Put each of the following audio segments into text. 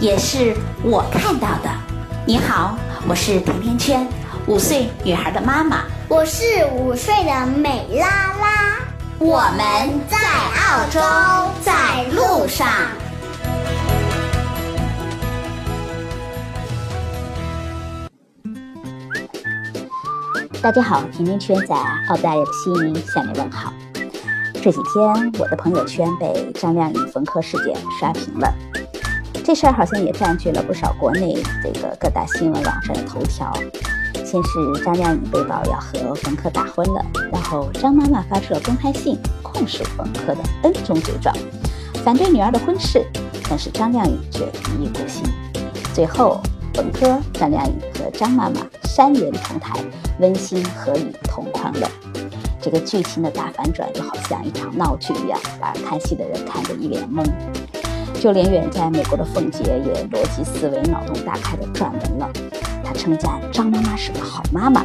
也是我看到的。你好，我是甜甜圈，五岁女孩的妈妈。我是五岁的美拉拉。我们在澳洲，在路上。大家好，甜甜圈在澳大利亚的悉尼向你问好。这几天我的朋友圈被张靓颖冯轲事件刷屏了，这事儿好像也占据了不少国内这个各大新闻网上的头条。先是张靓颖被曝要和冯轲打婚了，然后张妈妈发出了公开信控诉冯轲的 N 种罪状，反对女儿的婚事，但是张靓颖却一意孤行。最后，冯轲、张靓颖和张妈妈三人同台，温馨合影同框了。这个剧情的大反转就好像一场闹剧一样，把看戏的人看得一脸懵。就连远在美国的凤姐也逻辑思维脑洞大开的撰文了，她称赞张妈妈是个好妈妈。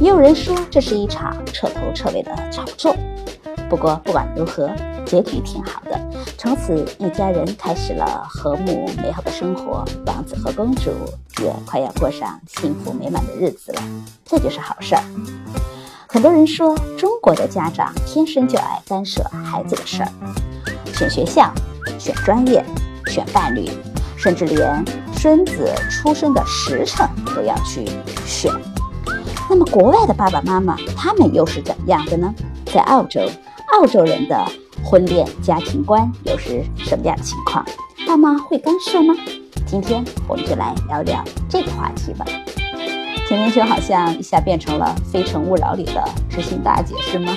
也有人说这是一场彻头彻尾的炒作。不过不管如何，结局挺好的，从此一家人开始了和睦美好的生活，王子和公主也快要过上幸福美满的日子了，这就是好事儿。很多人说中国的家长天生就爱干涉孩子的事儿，选学校、选专业、选伴侣，甚至连孙子出生的时辰都要去选。那么国外的爸爸妈妈他们又是怎样的呢？在澳洲，澳洲人的婚恋家庭观又是什么样的情况？爸妈会干涉吗？今天我们就来聊聊这个话题吧。甜甜圈好像一下变成了《非诚勿扰》里的知心大姐，是吗？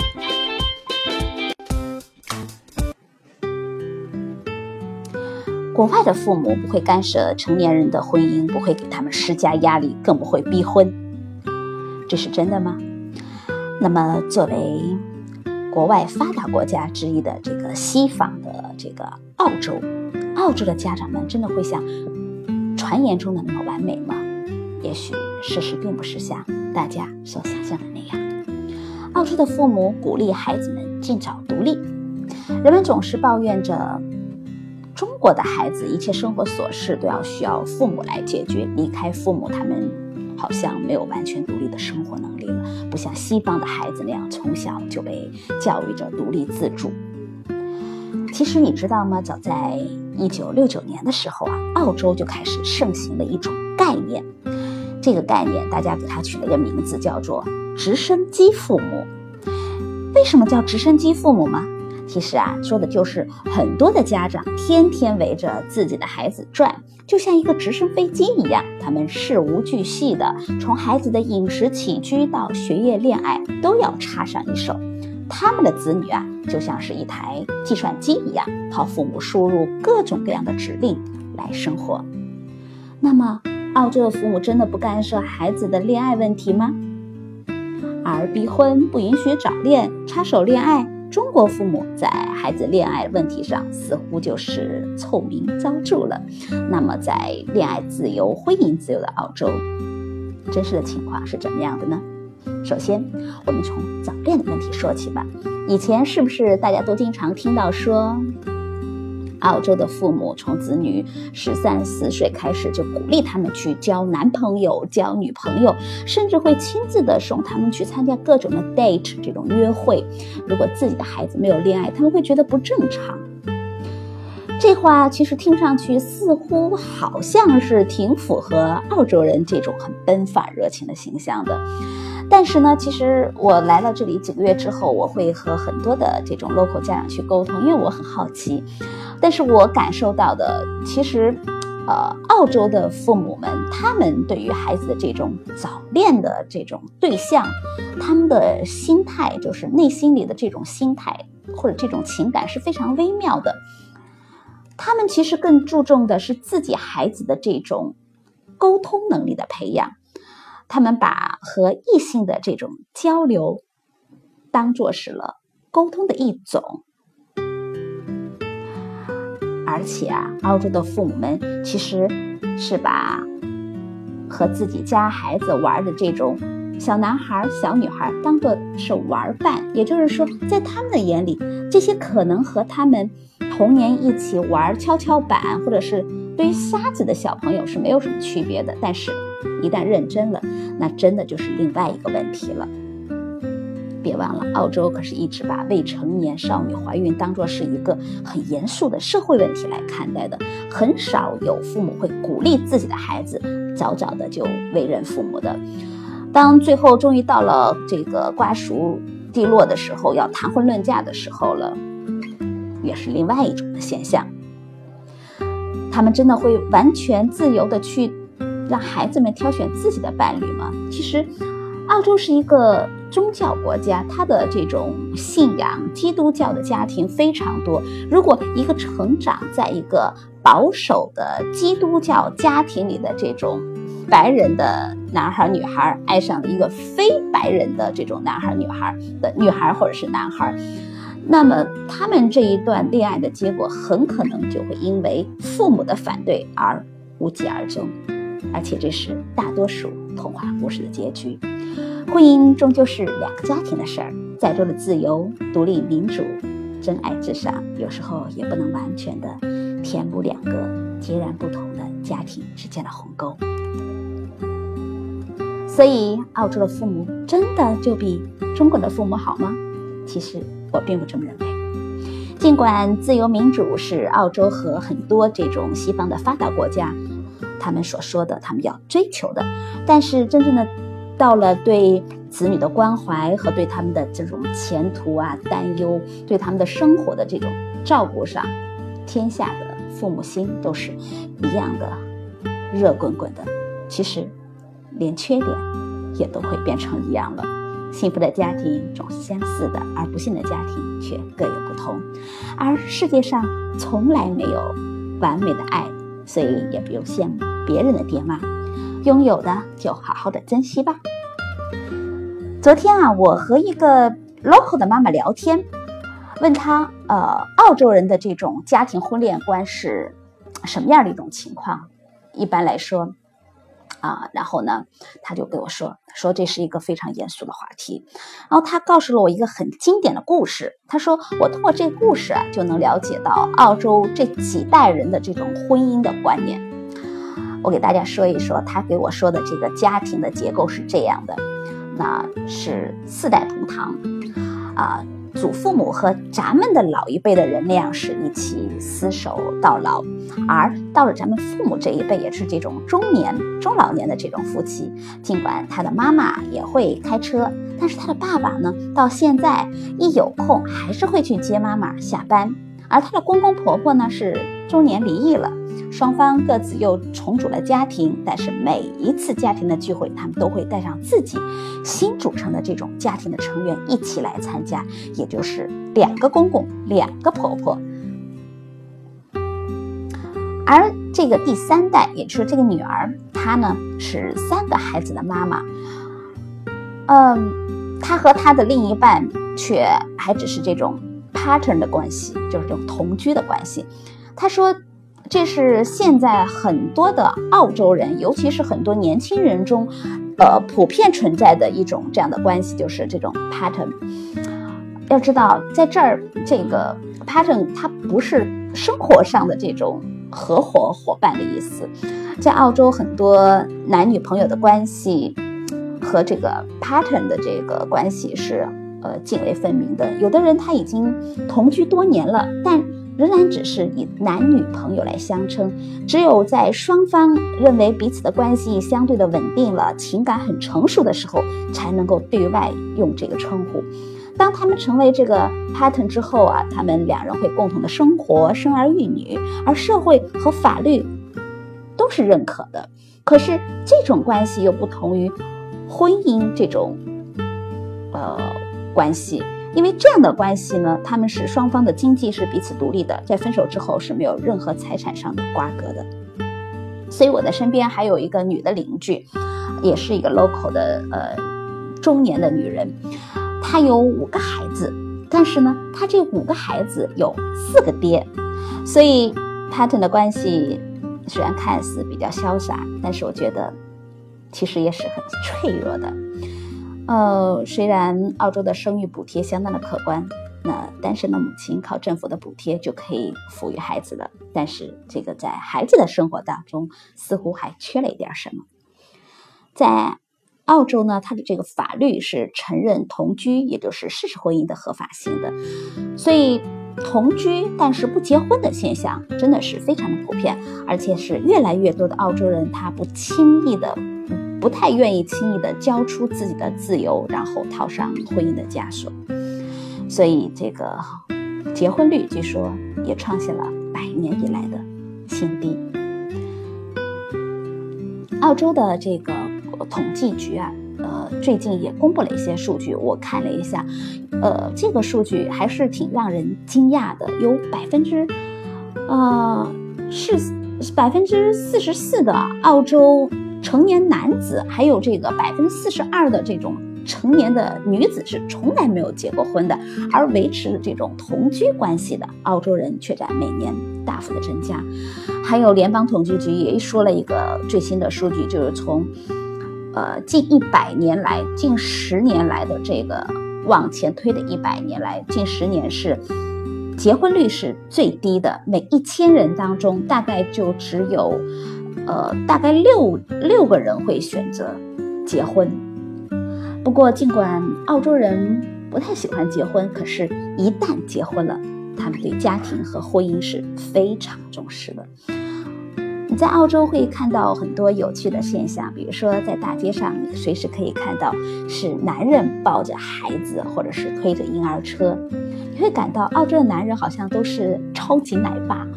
国外的父母不会干涉成年人的婚姻，不会给他们施加压力，更不会逼婚，这是真的吗？那么，作为国外发达国家之一的这个西方的这个澳洲，澳洲的家长们真的会像传言中的那么完美吗？也许事实并不是像大家所想象的那样。澳洲的父母鼓励孩子们尽早独立。人们总是抱怨着我的孩子一切生活琐事都要需要父母来解决，离开父母，他们好像没有完全独立的生活能力了，不像西方的孩子那样从小就被教育着独立自主。其实你知道吗？早在一九六九年的时候啊，澳洲就开始盛行了一种概念。这个概念，大家给它取了一个名字，叫做“直升机父母”。为什么叫直升机父母吗？其实啊，说的就是很多的家长天天围着自己的孩子转，就像一个直升飞机一样，他们事无巨细的，从孩子的饮食起居到学业恋爱都要插上一手。他们的子女啊，就像是一台计算机一样，靠父母输入各种各样的指令来生活。那么，澳洲的父母真的不干涉孩子的恋爱问题吗？而逼婚、不允许早恋、插手恋爱，中国父母在孩子恋爱问题上似乎就是臭名昭著了。那么，在恋爱自由、婚姻自由的澳洲，真实的情况是怎么样的呢？首先，我们从早恋的问题说起吧。以前是不是大家都经常听到说？澳洲的父母从子女十三四岁开始就鼓励他们去交男朋友、交女朋友，甚至会亲自的送他们去参加各种的 date 这种约会。如果自己的孩子没有恋爱，他们会觉得不正常。这话其实听上去似乎好像是挺符合澳洲人这种很奔放热情的形象的。但是呢，其实我来到这里几个月之后，我会和很多的这种 local 家长去沟通，因为我很好奇。但是我感受到的，其实，呃，澳洲的父母们，他们对于孩子的这种早恋的这种对象，他们的心态，就是内心里的这种心态或者这种情感是非常微妙的。他们其实更注重的是自己孩子的这种沟通能力的培养，他们把和异性的这种交流当做是了沟通的一种。而且啊，澳洲的父母们其实是把和自己家孩子玩的这种小男孩、小女孩当做是玩伴，也就是说，在他们的眼里，这些可能和他们童年一起玩跷跷板，或者是堆沙子的小朋友是没有什么区别的。但是，一旦认真了，那真的就是另外一个问题了。别忘了，澳洲可是一直把未成年少女怀孕当作是一个很严肃的社会问题来看待的，很少有父母会鼓励自己的孩子早早的就为人父母的。当最后终于到了这个瓜熟蒂落的时候，要谈婚论嫁的时候了，也是另外一种的现象。他们真的会完全自由的去让孩子们挑选自己的伴侣吗？其实，澳洲是一个。宗教国家，他的这种信仰基督教的家庭非常多。如果一个成长在一个保守的基督教家庭里的这种白人的男孩女孩，爱上了一个非白人的这种男孩女孩的女孩或者是男孩，那么他们这一段恋爱的结果很可能就会因为父母的反对而无疾而终，而且这是大多数童话故事的结局。婚姻终究是两个家庭的事儿，再多的自由、独立、民主、真爱至上，有时候也不能完全的填补两个截然不同的家庭之间的鸿沟。所以，澳洲的父母真的就比中国的父母好吗？其实我并不这么认为。尽管自由民主是澳洲和很多这种西方的发达国家他们所说的他们要追求的，但是真正的。到了对子女的关怀和对他们的这种前途啊担忧，对他们的生活的这种照顾上，天下的父母心都是一样的热滚滚的。其实，连缺点也都会变成一样了。幸福的家庭总是相似的，而不幸的家庭却各有不同。而世界上从来没有完美的爱，所以也不用羡慕别人的爹妈。拥有的就好好的珍惜吧。昨天啊，我和一个 local 的妈妈聊天，问她，呃，澳洲人的这种家庭婚恋观是什么样的一种情况？一般来说，啊，然后呢，她就给我说，说这是一个非常严肃的话题。然后她告诉了我一个很经典的故事。她说，我通过这个故事啊，就能了解到澳洲这几代人的这种婚姻的观念。我给大家说一说，他给我说的这个家庭的结构是这样的，那是四代同堂，啊，祖父母和咱们的老一辈的人那样是一起厮守到老，而到了咱们父母这一辈，也是这种中年、中老年的这种夫妻。尽管他的妈妈也会开车，但是他的爸爸呢，到现在一有空还是会去接妈妈下班，而他的公公婆婆呢，是中年离异了。双方各自又重组了家庭，但是每一次家庭的聚会，他们都会带上自己新组成的这种家庭的成员一起来参加，也就是两个公公，两个婆婆。而这个第三代，也就是这个女儿，她呢是三个孩子的妈妈。嗯，她和她的另一半却还只是这种 partner 的关系，就是这种同居的关系。她说。这是现在很多的澳洲人，尤其是很多年轻人中，呃，普遍存在的一种这样的关系，就是这种 pattern。要知道，在这儿这个 pattern 它不是生活上的这种合伙伙伴的意思，在澳洲很多男女朋友的关系和这个 pattern 的这个关系是呃泾渭分明的。有的人他已经同居多年了，但仍然只是以男女朋友来相称，只有在双方认为彼此的关系相对的稳定了，情感很成熟的时候，才能够对外用这个称呼。当他们成为这个 pattern 之后啊，他们两人会共同的生活，生儿育女，而社会和法律都是认可的。可是这种关系又不同于婚姻这种呃关系。因为这样的关系呢，他们是双方的经济是彼此独立的，在分手之后是没有任何财产上的瓜葛的。所以我的身边还有一个女的邻居，也是一个 local 的呃中年的女人，她有五个孩子，但是呢，她这五个孩子有四个爹，所以 pattern 的关系虽然看似比较潇洒，但是我觉得其实也是很脆弱的。呃，虽然澳洲的生育补贴相当的可观。那单身的母亲靠政府的补贴就可以抚育孩子了，但是这个在孩子的生活当中似乎还缺了一点什么。在澳洲呢，它的这个法律是承认同居，也就是事实婚姻的合法性的，所以同居但是不结婚的现象真的是非常的普遍，而且是越来越多的澳洲人他不轻易的、不太愿意轻易的交出自己的自由，然后套上婚姻的枷锁。所以，这个结婚率据说也创下了百年以来的新低。澳洲的这个统计局啊，呃，最近也公布了一些数据，我看了一下，呃，这个数据还是挺让人惊讶的，有百分之，呃，是百分之四十四的澳洲成年男子，还有这个百分之四十二的这种。成年的女子是从来没有结过婚的，而维持这种同居关系的澳洲人却在每年大幅的增加。还有联邦统计局也说了一个最新的数据，就是从呃近一百年来、近十年来的这个往前推的一百年来，近十年是结婚率是最低的，每一千人当中大概就只有呃大概六六个人会选择结婚。不过，尽管澳洲人不太喜欢结婚，可是，一旦结婚了，他们对家庭和婚姻是非常重视的。你在澳洲会看到很多有趣的现象，比如说在大街上，你随时可以看到是男人抱着孩子，或者是推着婴儿车，你会感到澳洲的男人好像都是超级奶爸。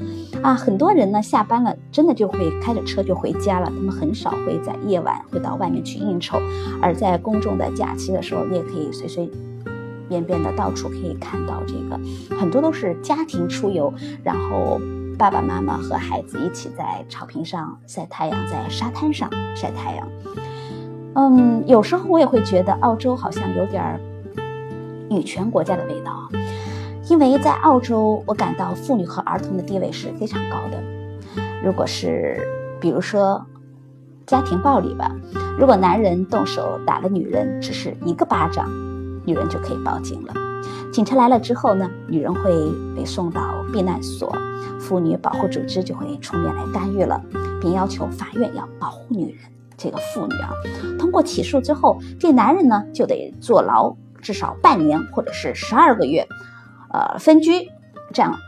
啊，很多人呢下班了，真的就会开着车就回家了。他们很少会在夜晚会到外面去应酬，而在公众的假期的时候，你也可以随随便便的到处可以看到这个，很多都是家庭出游，然后爸爸妈妈和孩子一起在草坪上晒太阳，在沙滩上晒太阳。嗯，有时候我也会觉得澳洲好像有点女权国家的味道。因为在澳洲，我感到妇女和儿童的地位是非常高的。如果是，比如说家庭暴力吧，如果男人动手打了女人，只是一个巴掌，女人就可以报警了。警察来了之后呢，女人会被送到避难所，妇女保护组织就会出面来干预了，并要求法院要保护女人。这个妇女啊，通过起诉之后，这男人呢就得坐牢至少半年或者是十二个月。呃，分居，这样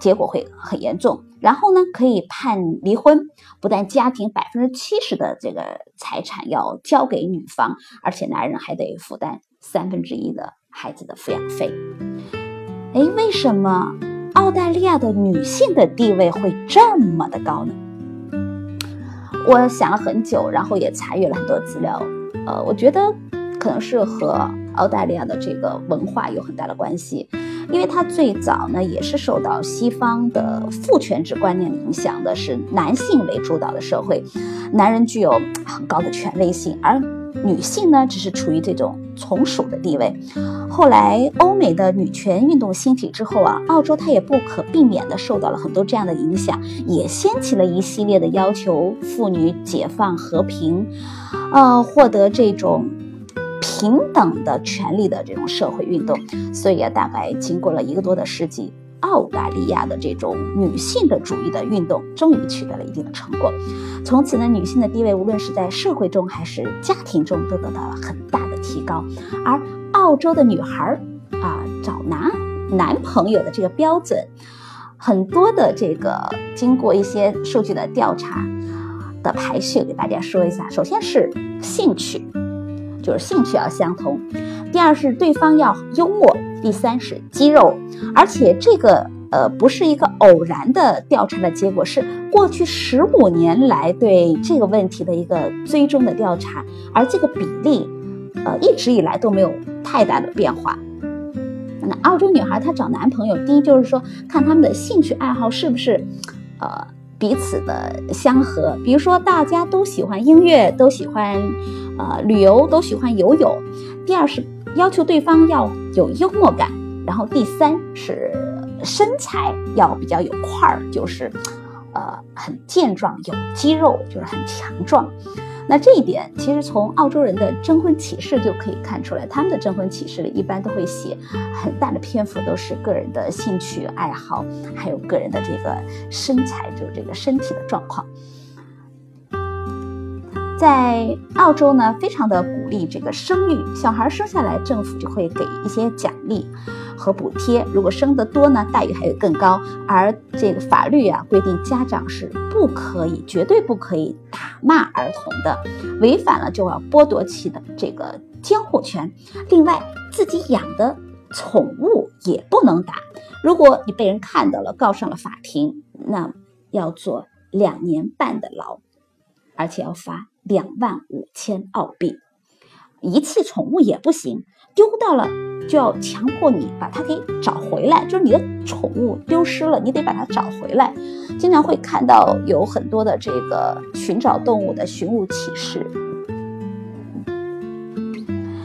结果会很严重。然后呢，可以判离婚，不但家庭百分之七十的这个财产要交给女方，而且男人还得负担三分之一的孩子的抚养费。哎，为什么澳大利亚的女性的地位会这么的高呢？我想了很久，然后也查阅了很多资料。呃，我觉得可能是和澳大利亚的这个文化有很大的关系。因为它最早呢，也是受到西方的父权制观念影响的，是男性为主导的社会，男人具有很高的权威性，而女性呢，只是处于这种从属的地位。后来欧美的女权运动兴起之后啊，澳洲它也不可避免的受到了很多这样的影响，也掀起了一系列的要求妇女解放、和平，呃，获得这种。平等的权利的这种社会运动，所以啊，大概经过了一个多的世纪，澳大利亚的这种女性的主义的运动终于取得了一定的成果。从此呢，女性的地位无论是在社会中还是家庭中都得到了很大的提高。而澳洲的女孩儿啊，找男男朋友的这个标准，很多的这个经过一些数据的调查的排序，给大家说一下。首先是兴趣。就是兴趣要相同，第二是对方要幽默，第三是肌肉，而且这个呃不是一个偶然的调查的结果，是过去十五年来对这个问题的一个追踪的调查，而这个比例，呃一直以来都没有太大的变化。那澳洲女孩她找男朋友，第一就是说看他们的兴趣爱好是不是，呃，彼此的相合。比如说大家都喜欢音乐，都喜欢呃旅游，都喜欢游泳。第二是要求对方要有幽默感，然后第三是身材要比较有块儿，就是呃很健壮，有肌肉，就是很强壮。那这一点其实从澳洲人的征婚启事就可以看出来，他们的征婚启事里一般都会写很大的篇幅，都是个人的兴趣爱好，还有个人的这个身材，就是这个身体的状况。在澳洲呢，非常的鼓励这个生育，小孩生下来，政府就会给一些奖励和补贴。如果生得多呢，待遇还会更高。而这个法律啊，规定家长是不可以，绝对不可以打骂儿童的，违反了就要剥夺其的这个监护权。另外，自己养的宠物也不能打。如果你被人看到了，告上了法庭，那要坐两年半的牢，而且要罚。两万五千澳币，遗弃宠物也不行，丢到了就要强迫你把它给找回来，就是你的宠物丢失了，你得把它找回来。经常会看到有很多的这个寻找动物的寻物启事。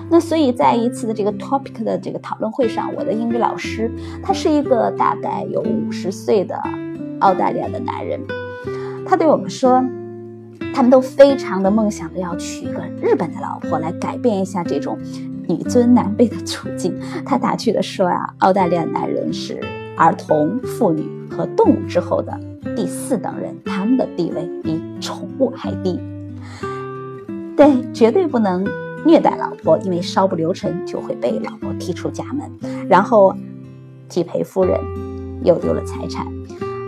那所以在一次的这个 topic 的这个讨论会上，我的英语老师他是一个大概有五十岁的澳大利亚的男人，他对我们说。他们都非常的梦想着要娶一个日本的老婆来改变一下这种女尊男卑的处境。他打趣的说啊，澳大利亚男人是儿童、妇女和动物之后的第四等人，他们的地位比宠物还低。对，绝对不能虐待老婆，因为稍不留神就会被老婆踢出家门，然后既赔夫人又丢了财产。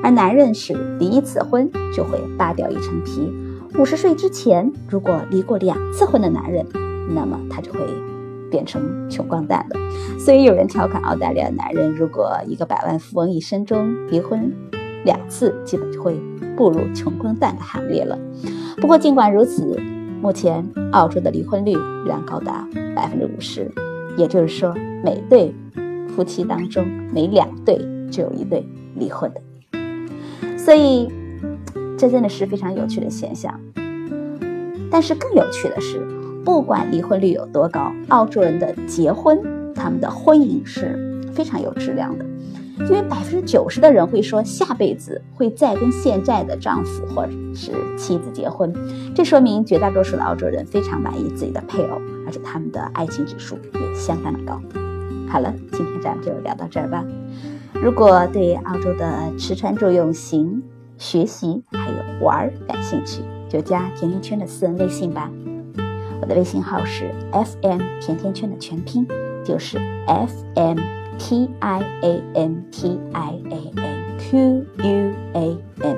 而男人是离一次婚就会扒掉一层皮。五十岁之前，如果离过两次婚的男人，那么他就会变成穷光蛋了。所以有人调侃澳大利亚男人，如果一个百万富翁一生中离婚两次，基本就会步入穷光蛋的行列了。不过尽管如此，目前澳洲的离婚率仍然高达百分之五十，也就是说，每对夫妻当中每两对就有一对离婚的。所以。这真的是非常有趣的现象，但是更有趣的是，不管离婚率有多高，澳洲人的结婚，他们的婚姻是非常有质量的，因为百分之九十的人会说下辈子会再跟现在的丈夫或者是妻子结婚，这说明绝大多数的澳洲人非常满意自己的配偶，而且他们的爱情指数也相当的高。好了，今天咱们就聊到这儿吧。如果对澳洲的吃穿住用行，学习还有玩感兴趣，就加甜甜圈的私人微信吧。的微信号是 f m 甜甜圈的全拼，就是 f m t i a n t i a n q u a n。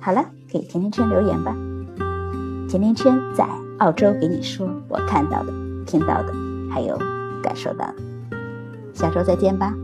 好了，给甜甜圈留言吧。甜甜圈在澳洲给你说我看到的、听到的，还有感受到的。下周再见吧。